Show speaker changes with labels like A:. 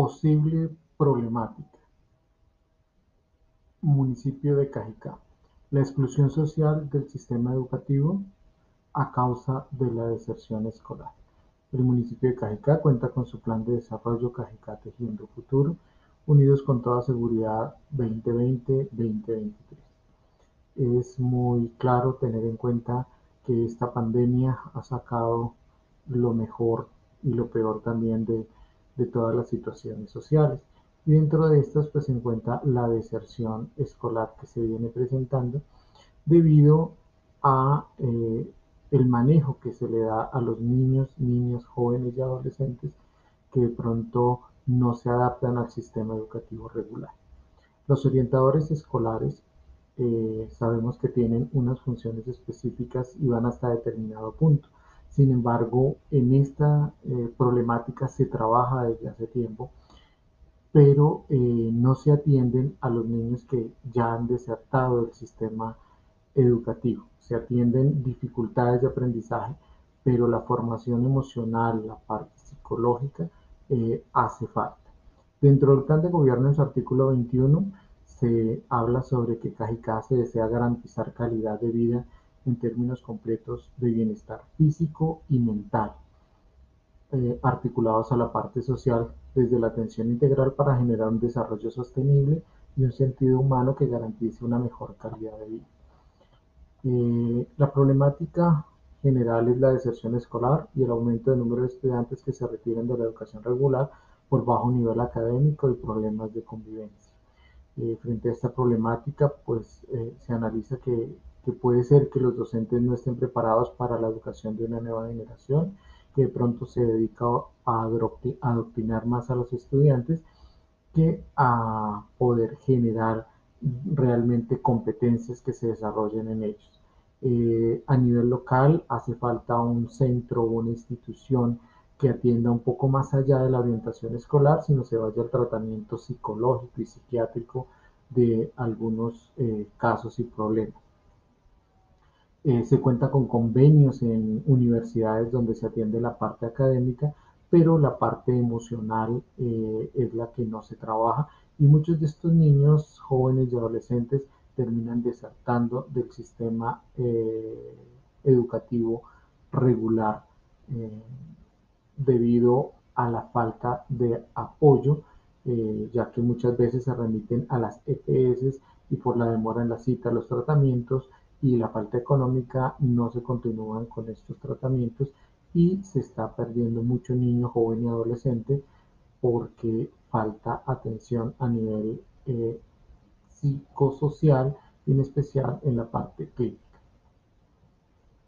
A: Posible problemática: Municipio de Cajicá: la exclusión social del sistema educativo a causa de la deserción escolar. El municipio de Cajicá cuenta con su Plan de Desarrollo Cajicá Tejiendo Futuro, Unidos con toda seguridad 2020-2023. Es muy claro tener en cuenta que esta pandemia ha sacado lo mejor y lo peor también de de todas las situaciones sociales. Y dentro de estas pues se encuentra la deserción escolar que se viene presentando debido a eh, el manejo que se le da a los niños, niñas, jóvenes y adolescentes que de pronto no se adaptan al sistema educativo regular. Los orientadores escolares eh, sabemos que tienen unas funciones específicas y van hasta determinado punto. Sin embargo, en esta eh, problemática se trabaja desde hace tiempo, pero eh, no se atienden a los niños que ya han desertado del sistema educativo. Se atienden dificultades de aprendizaje, pero la formación emocional, la parte psicológica, eh, hace falta. Dentro del plan de gobierno, en su artículo 21, se habla sobre que Cajicá se desea garantizar calidad de vida en términos completos de bienestar físico y mental, eh, articulados a la parte social desde la atención integral para generar un desarrollo sostenible y un sentido humano que garantice una mejor calidad de vida. Eh, la problemática general es la deserción escolar y el aumento del número de estudiantes que se retiran de la educación regular por bajo nivel académico y problemas de convivencia. Eh, frente a esta problemática, pues se analiza que que puede ser que los docentes no estén preparados para la educación de una nueva generación, que de pronto se dedica a adoctrinar más a los estudiantes que a poder generar realmente competencias que se desarrollen en ellos. Eh, a nivel local hace falta un centro o una institución que atienda un poco más allá de la orientación escolar, sino se vaya al tratamiento psicológico y psiquiátrico de algunos eh, casos y problemas. Eh, se cuenta con convenios en universidades donde se atiende la parte académica, pero la parte emocional eh, es la que no se trabaja. Y muchos de estos niños, jóvenes y adolescentes terminan desertando del sistema eh, educativo regular debido a la falta de apoyo, ya que muchas veces se remiten a las EPS y por la demora en la cita, los tratamientos, y la falta económica no se continúan con estos tratamientos y se está perdiendo mucho niño, joven y adolescente porque falta atención a nivel eh, psicosocial, en especial en la parte clínica.